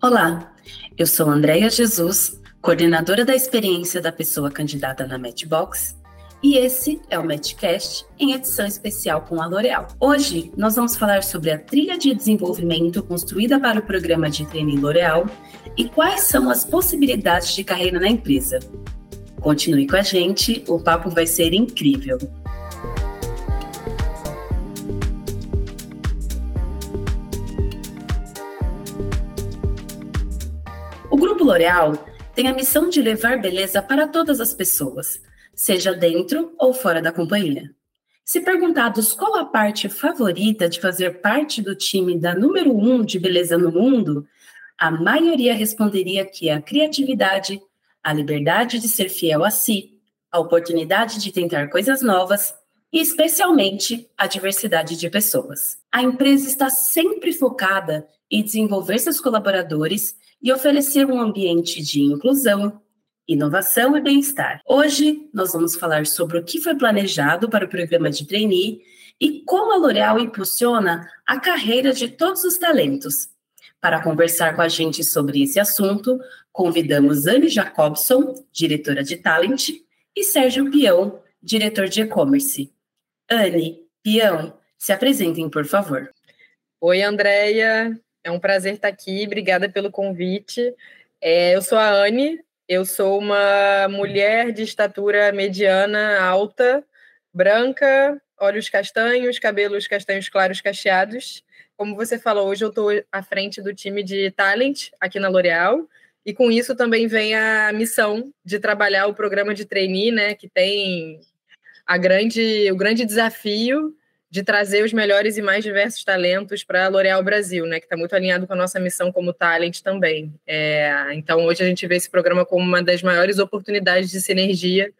Olá, eu sou Andréia Jesus, coordenadora da experiência da pessoa candidata na Matchbox, e esse é o Matchcast em edição especial com a L'Oréal. Hoje nós vamos falar sobre a trilha de desenvolvimento construída para o programa de treino L'Oréal e quais são as possibilidades de carreira na empresa. Continue com a gente, o papo vai ser incrível. O Grupo L'Oréal tem a missão de levar beleza para todas as pessoas, seja dentro ou fora da companhia. Se perguntados qual a parte favorita de fazer parte do time da número um de beleza no mundo, a maioria responderia que a criatividade, a liberdade de ser fiel a si, a oportunidade de tentar coisas novas e, especialmente, a diversidade de pessoas. A empresa está sempre focada em desenvolver seus colaboradores e oferecer um ambiente de inclusão, inovação e bem-estar. Hoje, nós vamos falar sobre o que foi planejado para o programa de trainee e como a L'Oréal impulsiona a carreira de todos os talentos, para conversar com a gente sobre esse assunto, convidamos Anne Jacobson, diretora de Talent, e Sérgio Pião, diretor de e-commerce. Anne, Pião, se apresentem, por favor. Oi, Andréia. É um prazer estar aqui. Obrigada pelo convite. É, eu sou a Anne. Eu sou uma mulher de estatura mediana, alta, branca, olhos castanhos, cabelos castanhos claros cacheados. Como você falou, hoje eu estou à frente do time de talent aqui na L'Oréal. E com isso também vem a missão de trabalhar o programa de trainee, né, que tem a grande, o grande desafio de trazer os melhores e mais diversos talentos para a L'Oréal Brasil, né, que está muito alinhado com a nossa missão como talent também. É, então, hoje a gente vê esse programa como uma das maiores oportunidades de sinergia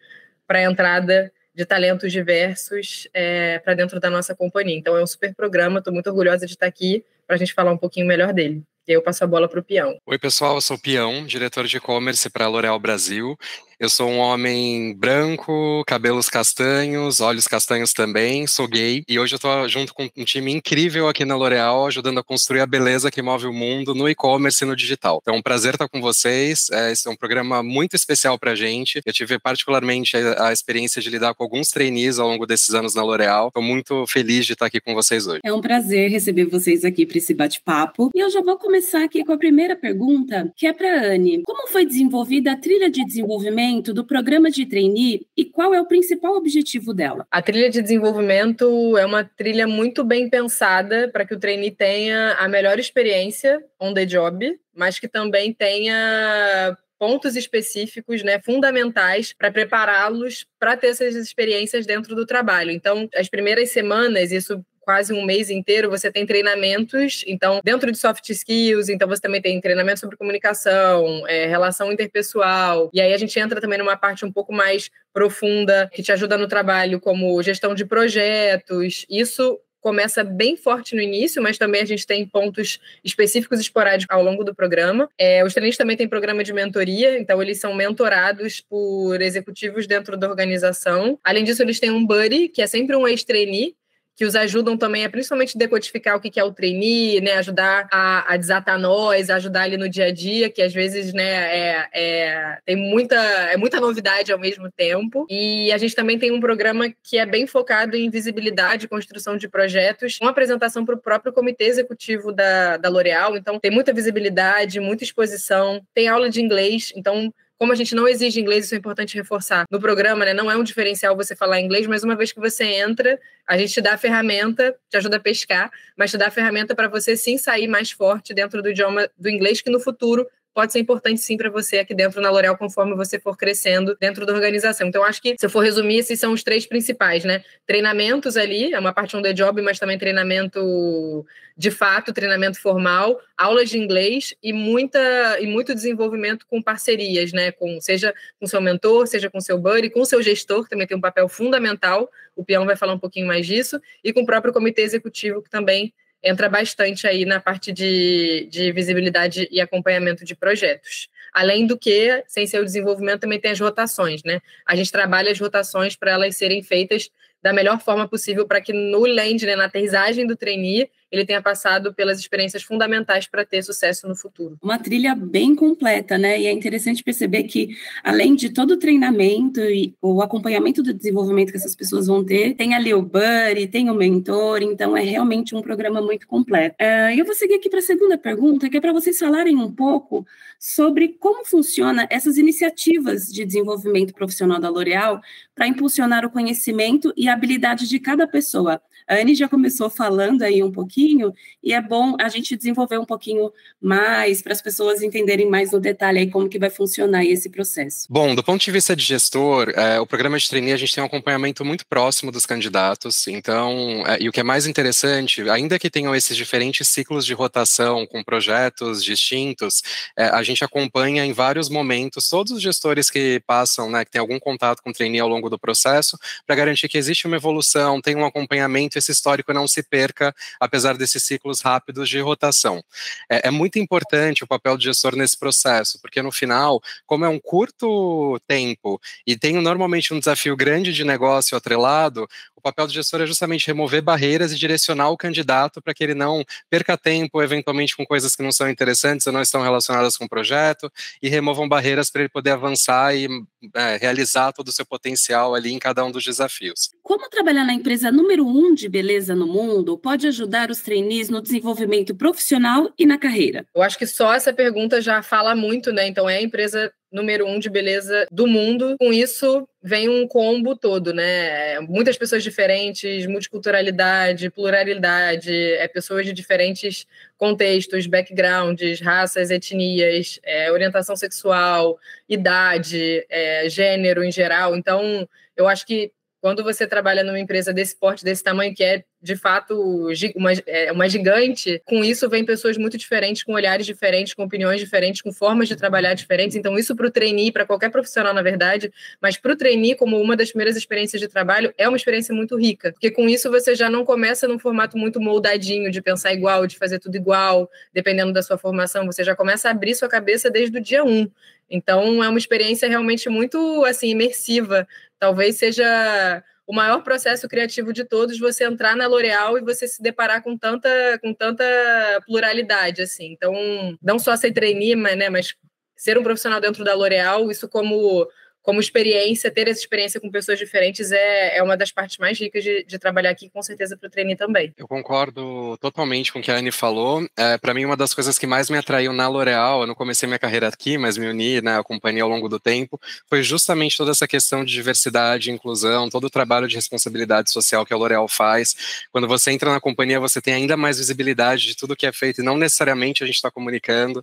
para a entrada de talentos diversos é, para dentro da nossa companhia. Então é um super programa, estou muito orgulhosa de estar aqui para a gente falar um pouquinho melhor dele. E eu passo a bola para o Pião. Oi, pessoal, eu sou o Pião, diretor de e-commerce para a L'Oréal Brasil. Eu sou um homem branco, cabelos castanhos, olhos castanhos também, sou gay e hoje eu estou junto com um time incrível aqui na L'Oréal, ajudando a construir a beleza que move o mundo no e-commerce e no digital. Então é um prazer estar com vocês. É, esse é um programa muito especial para a gente. Eu tive particularmente a, a, experiência de lidar com alguns trainees ao longo desses anos na L'Oréal. Estou muito feliz de estar aqui com vocês hoje. É um prazer receber vocês aqui para esse bate-papo. E eu já vou começar aqui com a primeira pergunta, que é para Anne. Como foi desenvolvida a trilha de desenvolvimento do programa de trainee e qual é o principal objetivo dela? A trilha de desenvolvimento é uma trilha muito bem pensada para que o trainee tenha a melhor experiência on the job, mas que também tenha pontos específicos, né, fundamentais para prepará-los para ter essas experiências dentro do trabalho. Então, as primeiras semanas, isso quase um mês inteiro, você tem treinamentos, então, dentro de soft skills, então você também tem treinamento sobre comunicação, é, relação interpessoal, e aí a gente entra também numa parte um pouco mais profunda, que te ajuda no trabalho, como gestão de projetos, isso começa bem forte no início, mas também a gente tem pontos específicos esporádicos ao longo do programa. É, os treinistas também têm programa de mentoria, então eles são mentorados por executivos dentro da organização. Além disso, eles têm um buddy, que é sempre um ex-trainee, que os ajudam também a principalmente decodificar o que é o trainee, né, ajudar a, a desatar nós, ajudar ali no dia a dia, que às vezes, né, é, é, tem muita, é muita novidade ao mesmo tempo. E a gente também tem um programa que é bem focado em visibilidade, construção de projetos, uma apresentação para o próprio comitê executivo da, da L'Oréal, então tem muita visibilidade, muita exposição, tem aula de inglês, então como a gente não exige inglês, isso é importante reforçar. No programa, né, não é um diferencial você falar inglês, mas uma vez que você entra, a gente te dá a ferramenta, te ajuda a pescar, mas te dá a ferramenta para você sim sair mais forte dentro do idioma do inglês, que no futuro pode ser importante sim para você aqui dentro na L'Oréal, conforme você for crescendo dentro da organização. Então, acho que, se eu for resumir, esses são os três principais, né? Treinamentos ali, é uma parte on the job, mas também treinamento de fato, treinamento formal, aulas de inglês e, muita, e muito desenvolvimento com parcerias, né? Com, seja com seu mentor, seja com seu buddy, com seu gestor, que também tem um papel fundamental, o Peão vai falar um pouquinho mais disso, e com o próprio comitê executivo, que também entra bastante aí na parte de, de visibilidade e acompanhamento de projetos. Além do que, sem ser o desenvolvimento, também tem as rotações, né? A gente trabalha as rotações para elas serem feitas da melhor forma possível para que no land, né, na aterrissagem do trainee, ele tenha passado pelas experiências fundamentais para ter sucesso no futuro. Uma trilha bem completa, né? E é interessante perceber que, além de todo o treinamento e o acompanhamento do desenvolvimento que essas pessoas vão ter, tem ali o buddy, tem o mentor, então é realmente um programa muito completo. Uh, eu vou seguir aqui para a segunda pergunta, que é para vocês falarem um pouco sobre como funciona essas iniciativas de desenvolvimento profissional da L'Oréal para impulsionar o conhecimento e a habilidade de cada pessoa. A Anne já começou falando aí um pouquinho, e é bom a gente desenvolver um pouquinho mais para as pessoas entenderem mais no detalhe aí como que vai funcionar esse processo. Bom, do ponto de vista de gestor, é, o programa de trainee a gente tem um acompanhamento muito próximo dos candidatos, então, é, e o que é mais interessante, ainda que tenham esses diferentes ciclos de rotação com projetos distintos, é, a gente acompanha em vários momentos todos os gestores que passam, né, que tem algum contato com o trainee ao longo do processo, para garantir que existe uma evolução, tem um acompanhamento esse histórico não se perca, apesar desses ciclos rápidos de rotação. É, é muito importante o papel do gestor nesse processo, porque no final, como é um curto tempo e tem normalmente um desafio grande de negócio atrelado, o papel do gestor é justamente remover barreiras e direcionar o candidato para que ele não perca tempo, eventualmente, com coisas que não são interessantes ou não estão relacionadas com o projeto, e removam barreiras para ele poder avançar e é, realizar todo o seu potencial ali em cada um dos desafios. Como trabalhar na empresa número um de beleza no mundo pode ajudar os trainees no desenvolvimento profissional e na carreira? Eu acho que só essa pergunta já fala muito, né? Então, é a empresa número um de beleza do mundo. Com isso, vem um combo todo, né? Muitas pessoas diferentes, multiculturalidade, pluralidade, é pessoas de diferentes contextos, backgrounds, raças, etnias, é, orientação sexual, idade, é, gênero em geral. Então, eu acho que quando você trabalha numa empresa desse porte, desse tamanho, que é de fato uma, é uma gigante, com isso vem pessoas muito diferentes, com olhares diferentes, com opiniões diferentes, com formas de trabalhar diferentes. Então, isso para o trainee, para qualquer profissional, na verdade, mas para o trainee, como uma das primeiras experiências de trabalho, é uma experiência muito rica, porque com isso você já não começa num formato muito moldadinho, de pensar igual, de fazer tudo igual, dependendo da sua formação, você já começa a abrir sua cabeça desde o dia um. Então, é uma experiência realmente muito assim imersiva Talvez seja o maior processo criativo de todos você entrar na L'Oréal e você se deparar com tanta, com tanta pluralidade, assim. Então, não só ser trainee, mas, né, mas ser um profissional dentro da L'Oréal, isso como como experiência, ter essa experiência com pessoas diferentes é, é uma das partes mais ricas de, de trabalhar aqui, com certeza, para o trainee também. Eu concordo totalmente com o que a Anne falou. É, para mim, uma das coisas que mais me atraiu na L'Oréal, eu não comecei minha carreira aqui, mas me uni né, companhia ao longo do tempo, foi justamente toda essa questão de diversidade, inclusão, todo o trabalho de responsabilidade social que a L'Oréal faz. Quando você entra na companhia, você tem ainda mais visibilidade de tudo que é feito, e não necessariamente a gente está comunicando.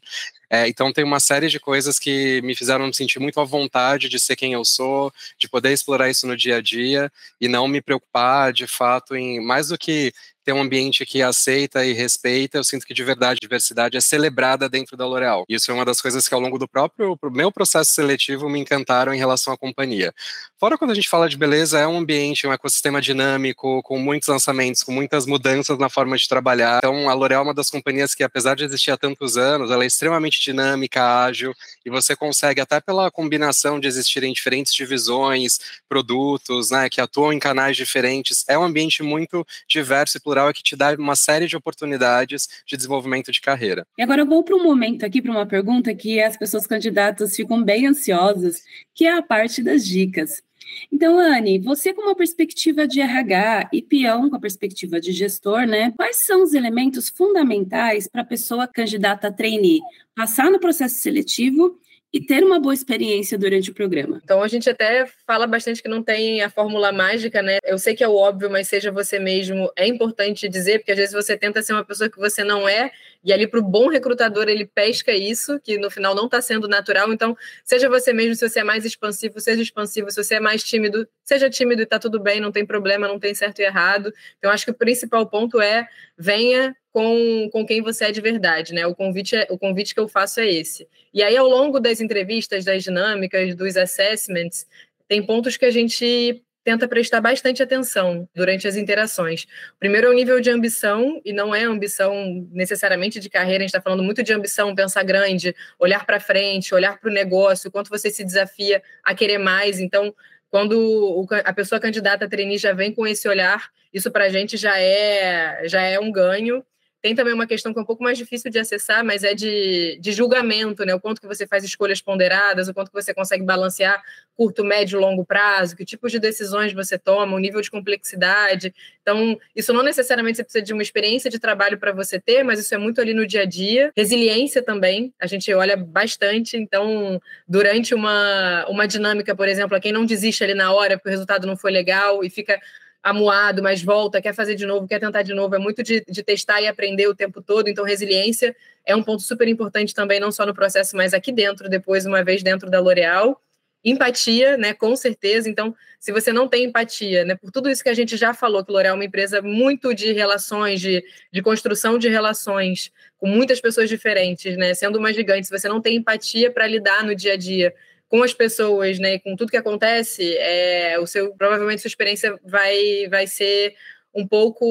É, então tem uma série de coisas que me fizeram me sentir muito à vontade de ser quem eu sou, de poder explorar isso no dia a dia e não me preocupar de fato em mais do que ter um ambiente que aceita e respeita, eu sinto que de verdade diversidade é celebrada dentro da L'Oréal. Isso é uma das coisas que ao longo do próprio meu processo seletivo me encantaram em relação à companhia. Fora quando a gente fala de beleza, é um ambiente, um ecossistema dinâmico, com muitos lançamentos, com muitas mudanças na forma de trabalhar. Então, a L'Oréal é uma das companhias que, apesar de existir há tantos anos, ela é extremamente dinâmica, ágil, e você consegue, até pela combinação de existirem diferentes divisões, produtos, né, que atuam em canais diferentes, é um ambiente muito diverso e é que te dá uma série de oportunidades de desenvolvimento de carreira. E agora eu vou para um momento aqui, para uma pergunta que as pessoas candidatas ficam bem ansiosas, que é a parte das dicas. Então, Anne, você com uma perspectiva de RH e peão com a perspectiva de gestor, né? Quais são os elementos fundamentais para a pessoa candidata a trainee passar no processo seletivo e ter uma boa experiência durante o programa. Então a gente até fala bastante que não tem a fórmula mágica, né? Eu sei que é o óbvio, mas seja você mesmo, é importante dizer, porque às vezes você tenta ser uma pessoa que você não é, e ali para o bom recrutador ele pesca isso, que no final não está sendo natural. Então, seja você mesmo, se você é mais expansivo, seja expansivo, se você é mais tímido, seja tímido e está tudo bem, não tem problema, não tem certo e errado. Então, acho que o principal ponto é venha com, com quem você é de verdade, né? O convite, é, o convite que eu faço é esse. E aí, ao longo das entrevistas, das dinâmicas, dos assessments, tem pontos que a gente tenta prestar bastante atenção durante as interações. Primeiro é o nível de ambição, e não é ambição necessariamente de carreira, a gente está falando muito de ambição, pensar grande, olhar para frente, olhar para o negócio, quanto você se desafia a querer mais. Então, quando a pessoa candidata a trainee já vem com esse olhar, isso para a gente já é, já é um ganho. Tem também uma questão que é um pouco mais difícil de acessar, mas é de, de julgamento, né? O quanto que você faz escolhas ponderadas, o quanto que você consegue balancear curto, médio, longo prazo, que tipos de decisões você toma, o nível de complexidade. Então, isso não necessariamente você precisa de uma experiência de trabalho para você ter, mas isso é muito ali no dia a dia. Resiliência também, a gente olha bastante. Então, durante uma, uma dinâmica, por exemplo, a quem não desiste ali na hora porque o resultado não foi legal e fica amuado, mas volta, quer fazer de novo, quer tentar de novo, é muito de, de testar e aprender o tempo todo. Então, resiliência é um ponto super importante também, não só no processo, mas aqui dentro, depois, uma vez dentro da L'Oréal. Empatia, né, com certeza. Então, se você não tem empatia, né, por tudo isso que a gente já falou, que L'Oréal é uma empresa muito de relações, de, de construção de relações com muitas pessoas diferentes, né, sendo uma gigante, se você não tem empatia para lidar no dia a dia com as pessoas, né, com tudo que acontece, é, o seu provavelmente sua experiência vai vai ser um pouco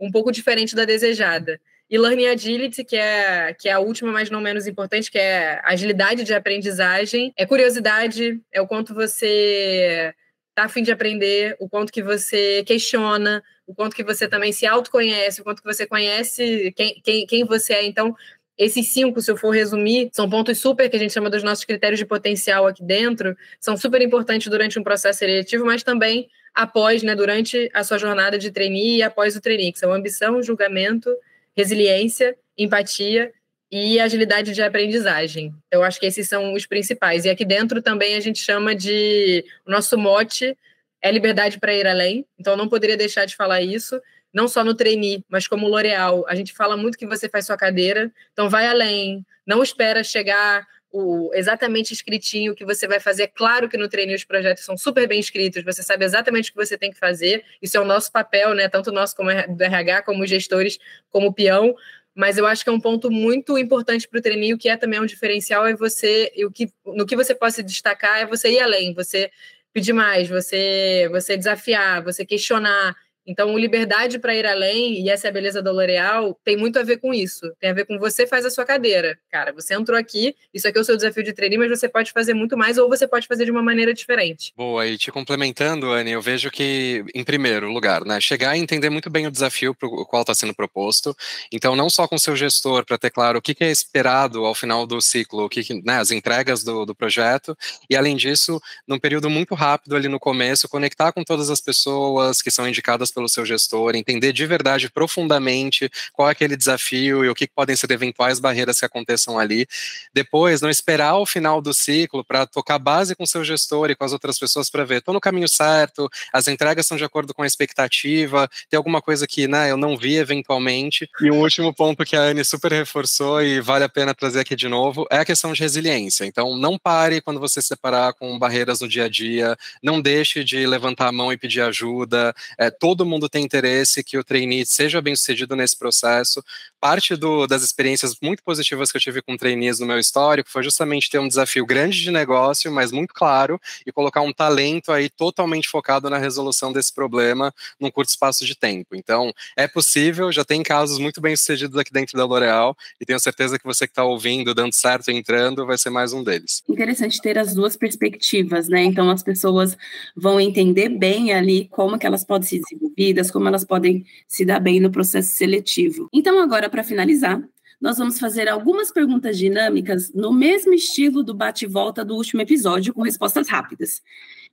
um pouco diferente da desejada. E Learning Agility, que é, que é a última, mas não menos importante, que é agilidade de aprendizagem, é curiosidade, é o quanto você está a fim de aprender, o quanto que você questiona, o quanto que você também se autoconhece, o quanto que você conhece quem, quem, quem você é. Então, esses cinco, se eu for resumir, são pontos super que a gente chama dos nossos critérios de potencial aqui dentro, são super importantes durante um processo seletivo, mas também após, né, durante a sua jornada de trainee e após o trainee, que são ambição, julgamento, resiliência, empatia e agilidade de aprendizagem. Eu acho que esses são os principais. E aqui dentro também a gente chama de o nosso mote é liberdade para ir além. Então não poderia deixar de falar isso não só no trainee, mas como L'Oréal. A gente fala muito que você faz sua cadeira, então vai além, não espera chegar o exatamente escritinho o que você vai fazer. Claro que no trainee os projetos são super bem escritos, você sabe exatamente o que você tem que fazer. Isso é o nosso papel, né? Tanto nosso como do RH, como gestores, como peão. Mas eu acho que é um ponto muito importante para o trainee, que é também um diferencial é você, e o que, no que você pode se destacar é você ir além, você pedir mais, você, você desafiar, você questionar, então, liberdade para ir além, e essa é a beleza da L'Oréal, tem muito a ver com isso. Tem a ver com você faz a sua cadeira. Cara, você entrou aqui, isso aqui é o seu desafio de treinar, mas você pode fazer muito mais ou você pode fazer de uma maneira diferente. Boa, e te complementando, Anne, eu vejo que, em primeiro lugar, né, chegar e entender muito bem o desafio para o qual está sendo proposto. Então, não só com seu gestor, para ter claro o que, que, é esperado ao final do ciclo, o que, que né, as entregas do, do projeto, e além disso, num período muito rápido ali no começo, conectar com todas as pessoas que são indicadas pelo seu gestor, entender de verdade, profundamente, qual é aquele desafio e o que podem ser eventuais barreiras que aconteçam ali. Depois, não esperar o final do ciclo para tocar base com seu gestor e com as outras pessoas para ver, estou no caminho certo, as entregas estão de acordo com a expectativa, tem alguma coisa que né, eu não vi eventualmente. E um último ponto que a Anne super reforçou e vale a pena trazer aqui de novo é a questão de resiliência. Então, não pare quando você se separar com barreiras no dia a dia, não deixe de levantar a mão e pedir ajuda. É, todo mundo tem interesse que o trainee seja bem sucedido nesse processo. Parte do, das experiências muito positivas que eu tive com trainees no meu histórico foi justamente ter um desafio grande de negócio, mas muito claro, e colocar um talento aí totalmente focado na resolução desse problema num curto espaço de tempo. Então, é possível, já tem casos muito bem sucedidos aqui dentro da L'Oréal, e tenho certeza que você que está ouvindo, dando certo entrando, vai ser mais um deles. Interessante ter as duas perspectivas, né? Então, as pessoas vão entender bem ali como que elas podem se desenvolver vidas, como elas podem se dar bem no processo seletivo. Então, agora, para finalizar, nós vamos fazer algumas perguntas dinâmicas no mesmo estilo do bate-volta do último episódio, com respostas rápidas.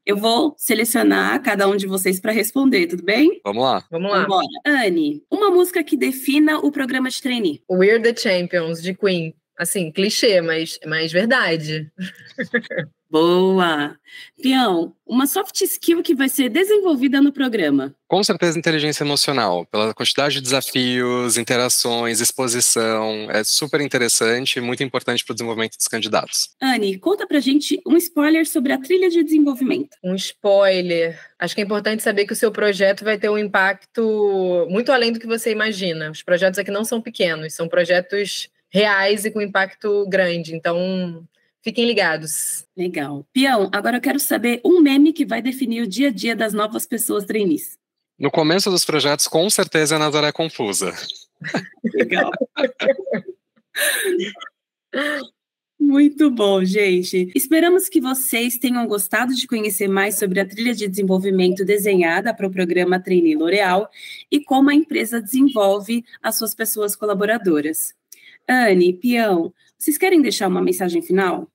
Eu vou selecionar cada um de vocês para responder, tudo bem? Vamos lá. Vamos lá. Vambora. Anne, uma música que defina o programa de trainee. We're the Champions, de Queen. Assim, clichê, mas, mas verdade. Boa! Pião, uma soft skill que vai ser desenvolvida no programa. Com certeza, inteligência emocional, pela quantidade de desafios, interações, exposição. É super interessante e muito importante para o desenvolvimento dos candidatos. Anne, conta pra gente um spoiler sobre a trilha de desenvolvimento. Um spoiler. Acho que é importante saber que o seu projeto vai ter um impacto muito além do que você imagina. Os projetos aqui não são pequenos, são projetos reais e com impacto grande. Então, Fiquem ligados. Legal. Pião, agora eu quero saber um meme que vai definir o dia a dia das novas pessoas trainees. No começo dos projetos, com certeza, a Nazaré Confusa. Legal. Muito bom, gente. Esperamos que vocês tenham gostado de conhecer mais sobre a trilha de desenvolvimento desenhada para o programa Trainee L'Oréal e como a empresa desenvolve as suas pessoas colaboradoras. Anne, Pião, vocês querem deixar uma mensagem final?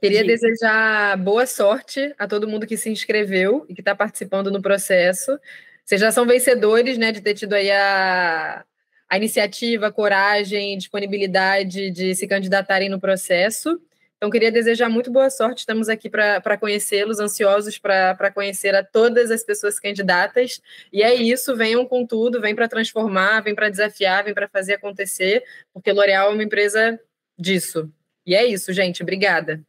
Queria Gente. desejar boa sorte a todo mundo que se inscreveu e que está participando no processo. Vocês já são vencedores, né, de ter tido aí a, a iniciativa, a coragem, disponibilidade de se candidatarem no processo. Então, queria desejar muito boa sorte. Estamos aqui para conhecê-los, ansiosos para conhecer a todas as pessoas candidatas. E é isso, venham com tudo, vem para transformar, vem para desafiar, vem para fazer acontecer, porque L'Oréal é uma empresa disso. E é isso, gente. Obrigada.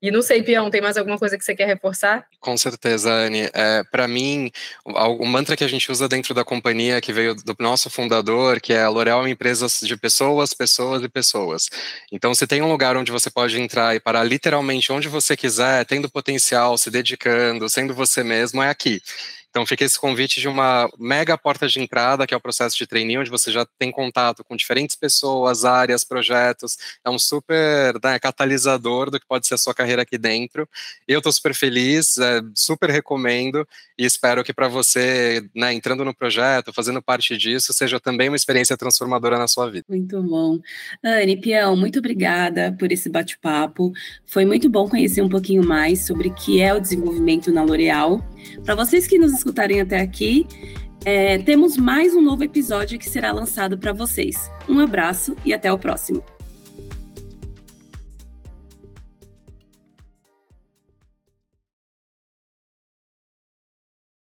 E não sei, Pião, tem mais alguma coisa que você quer reforçar? Com certeza, Anne. É, Para mim, o, mantra que a gente usa dentro da companhia, que veio do nosso fundador, que é a L'Oréal é uma empresa de pessoas, pessoas e pessoas. Então, se tem um lugar onde você pode entrar e parar literalmente onde você quiser, tendo potencial, se dedicando, sendo você mesmo, é aqui. Então fica esse convite de uma mega porta de entrada, que é o processo de trainee, onde você já tem contato com diferentes pessoas, áreas, projetos. É um super né, catalisador do que pode ser a sua carreira aqui dentro. Eu estou super feliz, é, super recomendo e espero que para você, né, entrando no projeto, fazendo parte disso, seja também uma experiência transformadora na sua vida. Muito bom. Anne, Pião, muito obrigada por esse bate-papo. Foi muito bom conhecer um pouquinho mais sobre o que é o desenvolvimento na L'Oréal. Para vocês que nos escutarem até aqui, é, temos mais um novo episódio que será lançado para vocês. Um abraço e até o próximo.